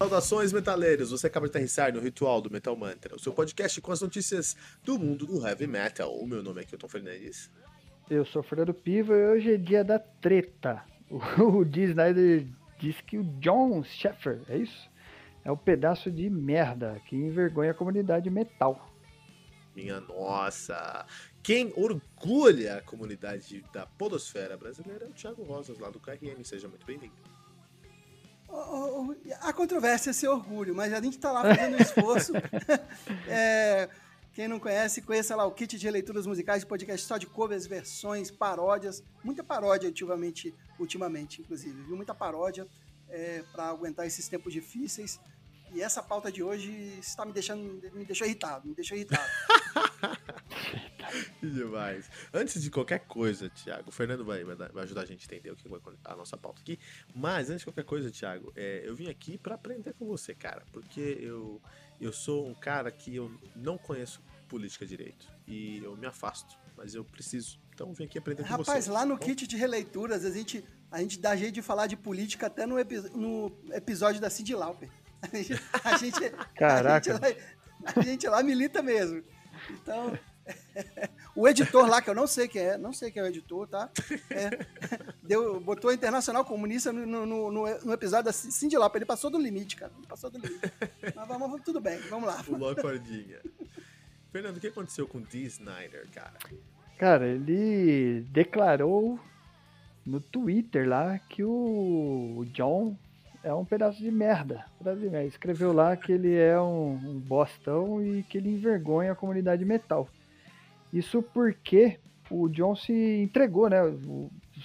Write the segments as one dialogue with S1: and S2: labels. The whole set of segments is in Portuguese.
S1: Saudações, metaleiros! Você acaba de aterrissar no Ritual do Metal Mantra, o seu podcast com as notícias do mundo do heavy metal. O meu nome é Kilton Fernandes.
S2: Eu sou Fernando Piva e hoje é dia da treta. O D. Snyder diz que o John Sheffer, é isso? É um pedaço de merda que envergonha a comunidade metal.
S1: Minha nossa! Quem orgulha a comunidade da podosfera brasileira é o Thiago Rosas, lá do KRM. Seja muito bem-vindo.
S3: A controvérsia é esse orgulho, mas a gente está lá fazendo um esforço. é, quem não conhece, conheça lá o kit de leituras musicais, podcast só de covers, versões, paródias. Muita paródia ultimamente, ultimamente inclusive, viu? Muita paródia é, para aguentar esses tempos difíceis. E essa pauta de hoje está me deixando, me deixou irritado, me deixou irritado.
S1: Demais. Antes de qualquer coisa, Thiago, o Fernando vai, vai ajudar a gente a entender o que vai a nossa pauta aqui. Mas antes de qualquer coisa, Thiago, é, eu vim aqui para aprender com você, cara, porque eu eu sou um cara que eu não conheço política direito e eu me afasto, mas eu preciso. Então eu vim aqui aprender
S3: Rapaz,
S1: com você.
S3: Rapaz, lá no
S1: então...
S3: kit de releituras a gente a gente dá jeito de falar de política até no, epi no episódio da Cindy Lauper. A gente, a gente,
S2: Caraca.
S3: A gente, lá, a gente lá milita mesmo. Então, o editor lá, que eu não sei quem é, não sei quem é o editor, tá? É, deu, botou Internacional Comunista no, no, no, no episódio da Cindy Lauper. Ele passou do limite, cara. Ele passou do limite. Mas vamos, tudo bem, vamos lá.
S1: Pulou a cordinha. Fernando, o que aconteceu com o Dee Snyder, cara?
S2: Cara, ele declarou no Twitter lá que o John é um pedaço de merda. Pedaço de merda. Escreveu lá que ele é um, um bostão e que ele envergonha a comunidade metal. Isso porque o John se entregou, né?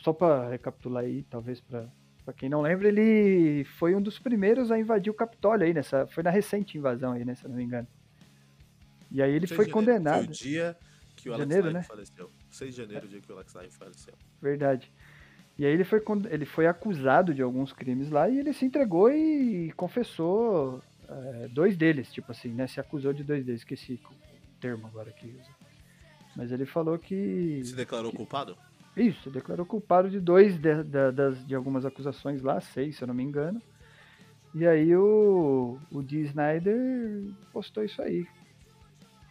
S2: Só para recapitular aí, talvez para para quem não lembra, ele foi um dos primeiros a invadir o Capitólio aí nessa, foi na recente invasão aí, né, se eu não me engano. E aí ele foi condenado. Foi o
S1: dia que o Alex janeiro, né? faleceu. 6 de janeiro, o dia que o Alex Lyon faleceu.
S2: Verdade. E aí ele foi, ele foi acusado de alguns crimes lá e ele se entregou e confessou é, dois deles, tipo assim, né? Se acusou de dois deles, esqueci o termo agora que usa. Mas ele falou que.
S1: Se declarou
S2: que,
S1: culpado?
S2: Isso, declarou culpado de dois de, de, das, de algumas acusações lá, seis, se eu não me engano. E aí o, o D. Snyder postou isso aí.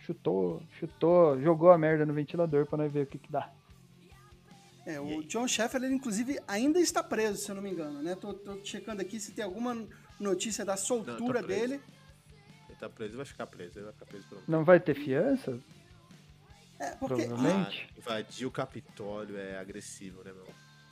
S2: Chutou, chutou, jogou a merda no ventilador pra nós ver o que, que dá.
S3: É, o John Sheffer, ele inclusive ainda está preso, se eu não me engano, né? Tô, tô checando aqui se tem alguma notícia da soltura não, tá dele.
S1: Ele tá preso, ele vai ficar preso, ele vai ficar preso
S2: Não vai ter fiança?
S3: É, porque...
S2: Provavelmente.
S1: Ah, invadir o Capitólio é agressivo, né, meu?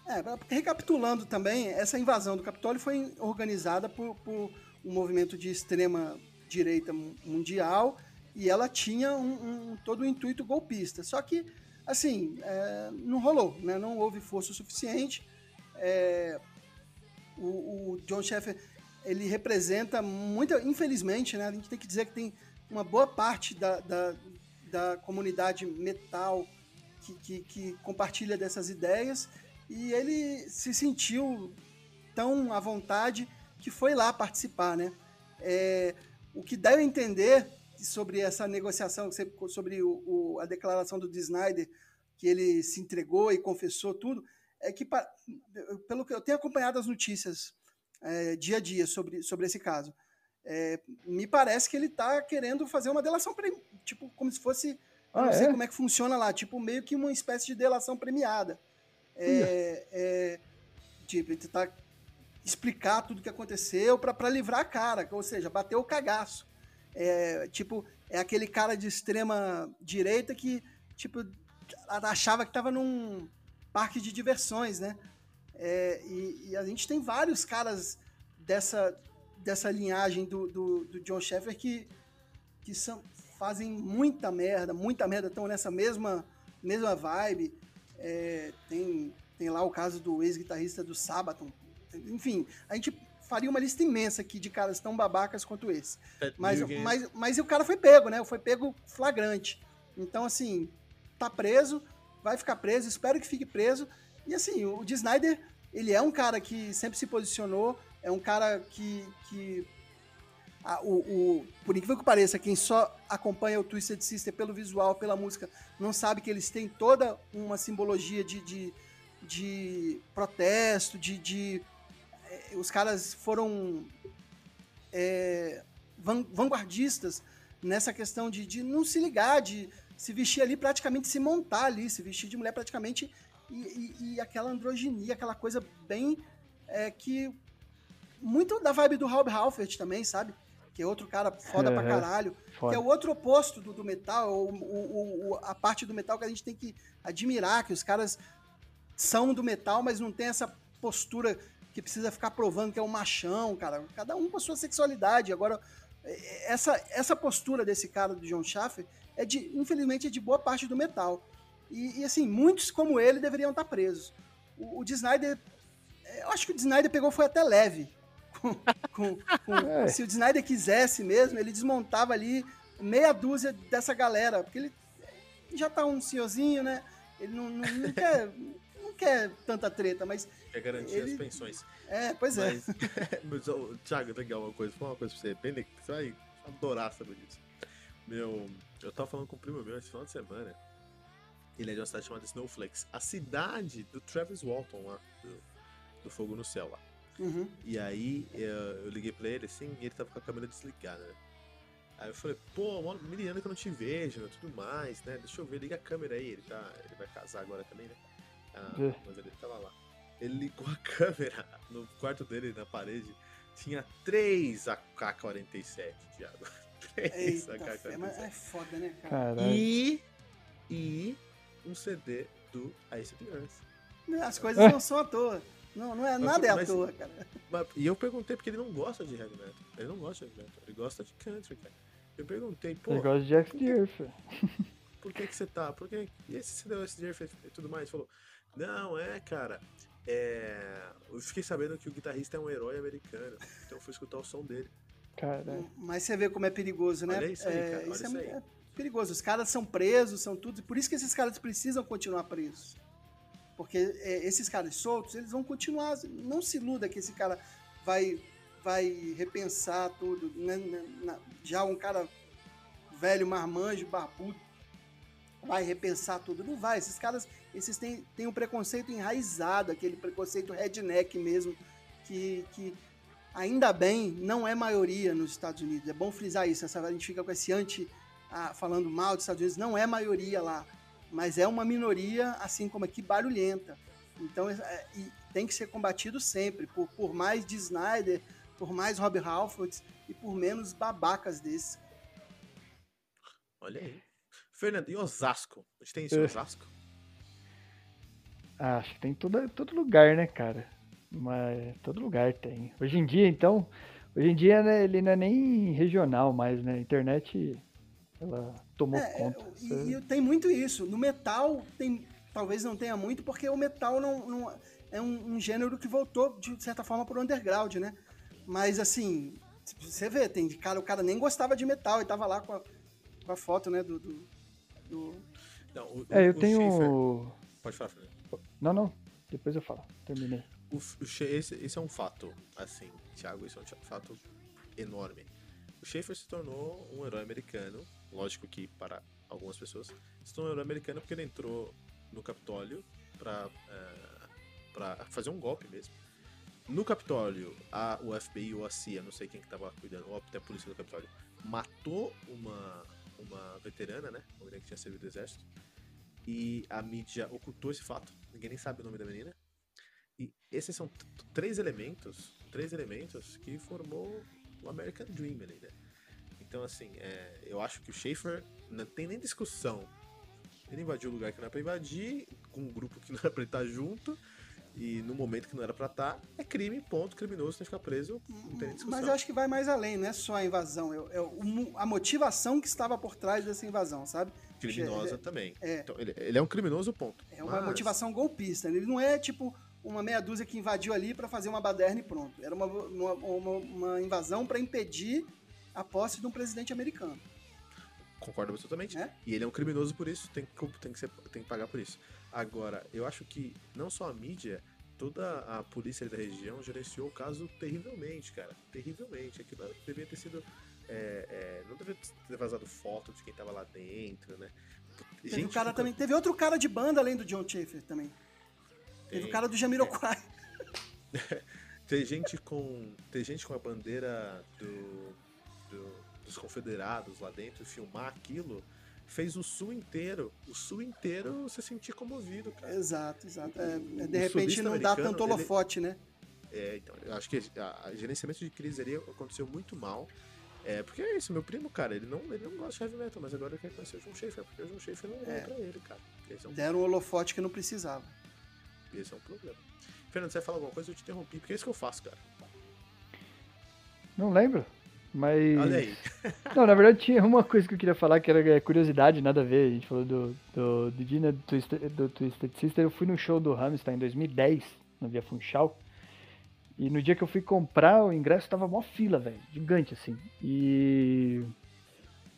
S3: É, recapitulando também, essa invasão do Capitólio foi organizada por, por um movimento de extrema direita mundial e ela tinha um, um todo o um intuito golpista. Só que assim, é, não rolou, né? não houve força suficiente. É, o, o, John Sheffer, ele representa muito, infelizmente, né? a gente tem que dizer que tem uma boa parte da, da, da comunidade metal que, que, que, compartilha dessas ideias e ele se sentiu tão à vontade que foi lá participar, né? É, o que deve entender sobre essa negociação, sobre o, o, a declaração do. Snyder, que ele se entregou e confessou tudo, é que, pelo que eu tenho acompanhado as notícias é, dia a dia sobre, sobre esse caso, é, me parece que ele está querendo fazer uma delação, tipo, como se fosse, ah, não sei é? como é que funciona lá, tipo, meio que uma espécie de delação premiada. É, é, tipo, tá explicar tudo o que aconteceu para livrar a cara, ou seja, bater o cagaço. É, tipo, é aquele cara de extrema direita que, tipo, achava que estava num parque de diversões, né? É, e, e, a gente tem vários caras dessa, dessa linhagem do, do, do John Sheffer que, que são, fazem muita merda, muita merda, estão nessa mesma, mesma vibe. É, tem, tem lá o caso do ex-guitarrista do Sabaton. Enfim, a gente faria uma lista imensa aqui de caras tão babacas quanto esse. Mas, mas, mas o cara foi pego, né? Foi pego flagrante. Então, assim, tá preso, vai ficar preso, espero que fique preso. E assim, o D. Snyder, ele é um cara que sempre se posicionou, é um cara que. que a, o, o, por incrível que pareça, quem só acompanha o Twisted Sister pelo visual, pela música, não sabe que eles têm toda uma simbologia de, de, de protesto, de, de os caras foram é, vanguardistas nessa questão de, de não se ligar, de se vestir ali, praticamente se montar ali, se vestir de mulher praticamente, e, e, e aquela androginia, aquela coisa bem é, que. Muito da vibe do Rob Halford também, sabe? Que é outro cara foda é, pra caralho. Foda. Que é o outro oposto do, do metal, o, o, o, a parte do metal que a gente tem que admirar, que os caras são do metal, mas não tem essa postura que precisa ficar provando que é um machão, cara. Cada um com a sua sexualidade. Agora, é, essa, essa postura desse cara do John Schaffer é de, infelizmente, é de boa parte do metal. E, e assim, muitos como ele deveriam estar presos. O, o de Snyder, é, eu acho que o de Snyder pegou foi até leve. Com, com, com, é. Se o de Snyder quisesse mesmo, ele desmontava ali meia dúzia dessa galera, porque ele já tá um senhorzinho, né? Ele não, não, não quer, não quer tanta treta, mas.
S1: Quer garantir ele... as pensões.
S3: É, pois é.
S1: Mas, mas Thiago, legal uma coisa, falar uma coisa pra você, bem, você vai adorar saber disso. Meu, eu tava falando com um primo meu esse final de semana. Ele é de uma cidade chamada Snowflakes. A cidade do Travis Walton lá, do, do Fogo no Céu lá.
S3: Uhum.
S1: E aí eu, eu, liguei pra ele assim e ele tava com a câmera desligada, né? Aí eu falei, pô, miliano que eu não te vejo, né, tudo mais, né? Deixa eu ver, liga a câmera aí, ele tá. Ele vai casar agora também, né? Ah, é. Mas ele tava lá. Ele ligou a câmera no quarto dele, na parede, tinha três AK-47, Thiago.
S3: Três AK-47. Mas é foda, né,
S2: cara?
S1: E. E um CD do Ice Earth.
S3: As coisas não são à toa. Não, não é mas, nada é à toa, cara.
S1: Mas, e eu perguntei porque ele não gosta de heavy metal. Ele não gosta de heavy metal, ele gosta de country, cara. Eu perguntei, pô.
S2: Ele gosta de Jack Earth.
S1: Por que que você tá? Por que... E esse CD do Ice Earth e tudo mais? Ele falou, não, é, cara. É... Eu fiquei sabendo que o guitarrista é um herói americano. Então eu fui escutar o som dele.
S2: Caralho.
S3: Mas você vê como é perigoso, né?
S1: Olha isso aí, cara. Olha isso,
S3: isso é, é, perigoso. Os caras são presos, são tudo. Por isso que esses caras precisam continuar presos. Porque é, esses caras soltos, eles vão continuar. Não se iluda que esse cara vai, vai repensar tudo. Né? Já um cara velho, marmanjo, barbudo, vai repensar tudo. Não vai. Esses caras, esses têm, têm um preconceito enraizado, aquele preconceito redneck mesmo, que, que ainda bem não é maioria nos Estados Unidos. É bom frisar isso. Essa, a gente fica com esse anti ah, falando mal dos Estados Unidos, não é maioria lá mas é uma minoria, assim como aqui, barulhenta. Então, é, tem que ser combatido sempre, por, por mais de Snyder, por mais Rob Halford e por menos babacas desses.
S1: Olha aí. Fernando, e Osasco? A gente tem isso em é. Osasco?
S2: Ah, acho que tem todo, todo lugar, né, cara? Mas todo lugar tem. Hoje em dia, então, hoje em dia né, ele não é nem regional mais, né? A internet ela tomou é, conta.
S3: E, e, tem muito isso. No metal, tem, talvez não tenha muito, porque o metal não, não é um, um, gênero que voltou, de certa forma, pro underground, né? Mas, assim, você vê, tem cara, o cara nem gostava de metal e tava lá com a, com a foto, né, do... do, do...
S2: Não, o, é, eu tenho...
S1: Schaefer... Pode falar, Felipe.
S2: Não, não. Depois eu falo. Terminei.
S1: O, esse, esse é um fato, assim, Thiago, isso é um fato enorme. O Schaefer se tornou um herói americano lógico que para algumas pessoas, se tornou americano porque ele entrou no Capitólio para é, para fazer um golpe mesmo. No Capitólio, a, o FBI ou a CIA, não sei quem que estava cuidando, ou até a polícia do Capitólio, matou uma, uma veterana, né? Uma menina que tinha servido do exército. E a mídia ocultou esse fato. Ninguém nem sabe o nome da menina. E esses são três elementos, três elementos que formou o American Dream ali, né? Então, assim, é, eu acho que o Schaefer não tem nem discussão. Ele invadiu o lugar que não era pra invadir, com um grupo que não era pra estar junto, e no momento que não era pra estar, é crime, ponto, criminoso, tem que ficar preso, não tem nem discussão.
S3: Mas eu acho que vai mais além, não é só a invasão, é, é a motivação que estava por trás dessa invasão, sabe?
S1: Criminosa
S3: é,
S1: também.
S3: É,
S1: então, ele, ele, é um criminoso, ponto.
S3: É uma Mas... motivação golpista, ele não é tipo uma meia dúzia que invadiu ali para fazer uma baderna e pronto. Era uma, uma, uma, uma invasão para impedir a posse de um presidente americano.
S1: Concordo absolutamente. É? E ele é um criminoso por isso, tem que, tem, que ser, tem que pagar por isso. Agora, eu acho que não só a mídia, toda a polícia da região gerenciou o caso terrivelmente, cara. Terrivelmente. Aquilo devia ter sido. É, é, não devia ter vazado foto de quem tava lá dentro, né?
S3: Teve, Gente, cara também, teve outro cara de banda além do John Schaefer também. Tem, teve o cara do Jamiroquai.
S1: É. ter gente com. Ter gente com a bandeira do, do, dos confederados lá dentro e filmar aquilo fez o sul inteiro, o sul inteiro se sentir comovido, cara.
S3: Exato, exato. É, é de repente não dá tanto holofote,
S1: ele...
S3: né?
S1: É, então, eu acho que a, a gerenciamento de crise ali aconteceu muito mal. É, porque é isso, meu primo, cara, ele não, ele não gosta de heavy metal, mas agora ele quer conhecer o John Schaefer, porque o John Schaefer não é, é pra ele, cara.
S3: É um... Deram um holofote que não precisava.
S1: Esse é um problema. Fernando, você vai falar alguma coisa? Eu te interrompi, porque é isso que eu faço, cara.
S2: Não lembro, mas...
S1: Olha aí.
S2: não, na verdade tinha uma coisa que eu queria falar, que era curiosidade, nada a ver. A gente falou do, do, do Dina, do Twisted, do Twisted Sister. Eu fui no show do Hamilton em 2010, no Via Funchal. E no dia que eu fui comprar o ingresso, tava mó fila, velho. Gigante, assim. E.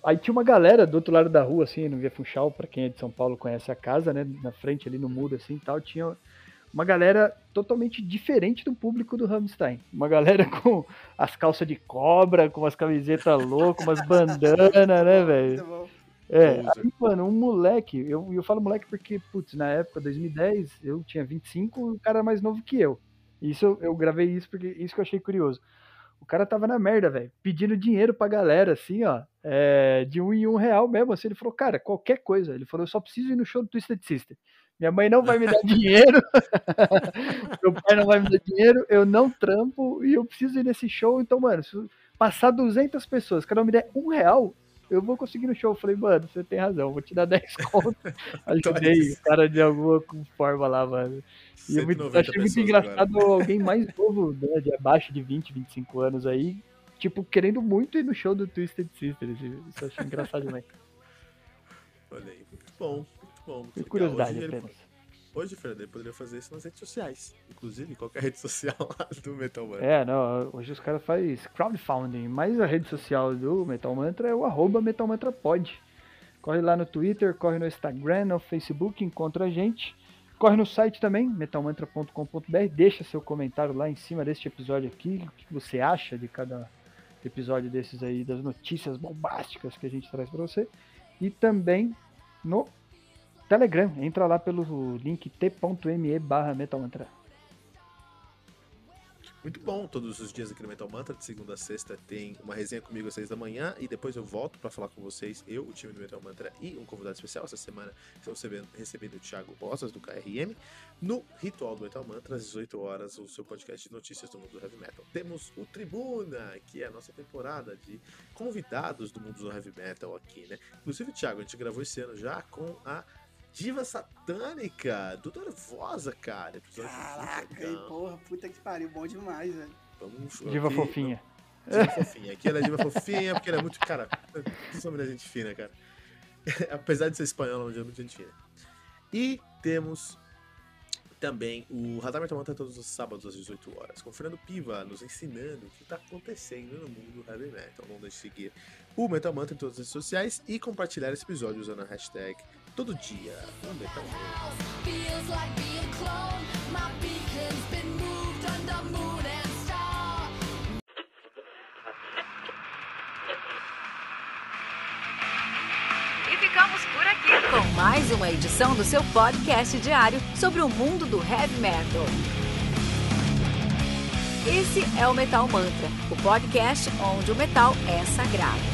S2: Aí tinha uma galera do outro lado da rua, assim, no Via Funchal, pra quem é de São Paulo conhece a casa, né? Na frente ali no muro, assim tal. Tinha uma galera totalmente diferente do público do Rammstein. Uma galera com as calças de cobra, com as camisetas loucas, umas bandanas, né, velho? É, aí, mano, um moleque, eu, eu falo moleque porque, putz, na época, 2010, eu tinha 25, o cara era mais novo que eu. Isso eu, eu gravei isso porque isso que eu achei curioso. O cara tava na merda, velho, pedindo dinheiro pra galera, assim, ó, é, de um em um real mesmo. Assim, ele falou, cara, qualquer coisa. Ele falou, eu só preciso ir no show do Twisted Sister. Minha mãe não vai me dar dinheiro, meu pai não vai me dar dinheiro, eu não trampo e eu preciso ir nesse show. Então, mano, se passar 200 pessoas, cada um me der um real, eu vou conseguir no show. Eu falei, mano, você tem razão, vou te dar 10 contos. Ajudei o cara de alguma forma lá, mano. E eu muito, achei muito engraçado agora. alguém mais novo, né, de abaixo de 20, 25 anos aí, tipo, querendo muito ir no show do Twisted Sisters. Isso eu achei engraçado demais.
S1: Olha aí, muito bom, bom. Muito
S2: e curiosidade apenas.
S1: Hoje, Fernando, ele poderia fazer isso nas redes sociais. Inclusive, qualquer rede social do Metal Mantra.
S2: É, não, hoje os caras fazem crowdfunding, mas a rede social do Metal Mantra é o arroba Metal Mantra Pod. Corre lá no Twitter, corre no Instagram, no Facebook, encontra a gente. Corre no site também, metalmantra.com.br, deixa seu comentário lá em cima deste episódio aqui, o que você acha de cada episódio desses aí, das notícias bombásticas que a gente traz para você. E também no Telegram. Entra lá pelo link t.me barra metalmantra.
S1: Muito bom, todos os dias aqui no Metal Mantra, de segunda a sexta, tem uma resenha comigo às seis da manhã e depois eu volto para falar com vocês, eu, o time do Metal Mantra e um convidado especial. Essa semana estamos recebendo, recebendo o Thiago Rosas, do KRM, no Ritual do Metal Mantra, às 18 horas, o seu podcast de notícias do mundo do heavy metal. Temos o Tribuna, que é a nossa temporada de convidados do mundo do heavy metal aqui, né? Inclusive, Thiago, a gente gravou esse ano já com a Diva Satânica, do Nervosa, cara.
S3: Caraca, aí, porra, puta que pariu, bom demais, velho.
S2: Vamos, diva aqui, fofinha.
S1: Diva fofinha. Aqui ela é diva fofinha, porque ela é muito, cara, sou mulher gente fina, cara. Apesar de ser espanhola, ela é muito gente fina. E temos também o Radar Metal Mantra todos os sábados às 18 horas, com o Fernando Piva nos ensinando o que está acontecendo no mundo do heavy metal. Não deixe de seguir o Metal Mantra em todas as redes sociais e compartilhar esse episódio usando a hashtag todo dia um Metal
S4: E ficamos por aqui com mais uma edição do seu podcast diário sobre o mundo do heavy metal. Esse é o Metal Mantra, o podcast onde o metal é sagrado.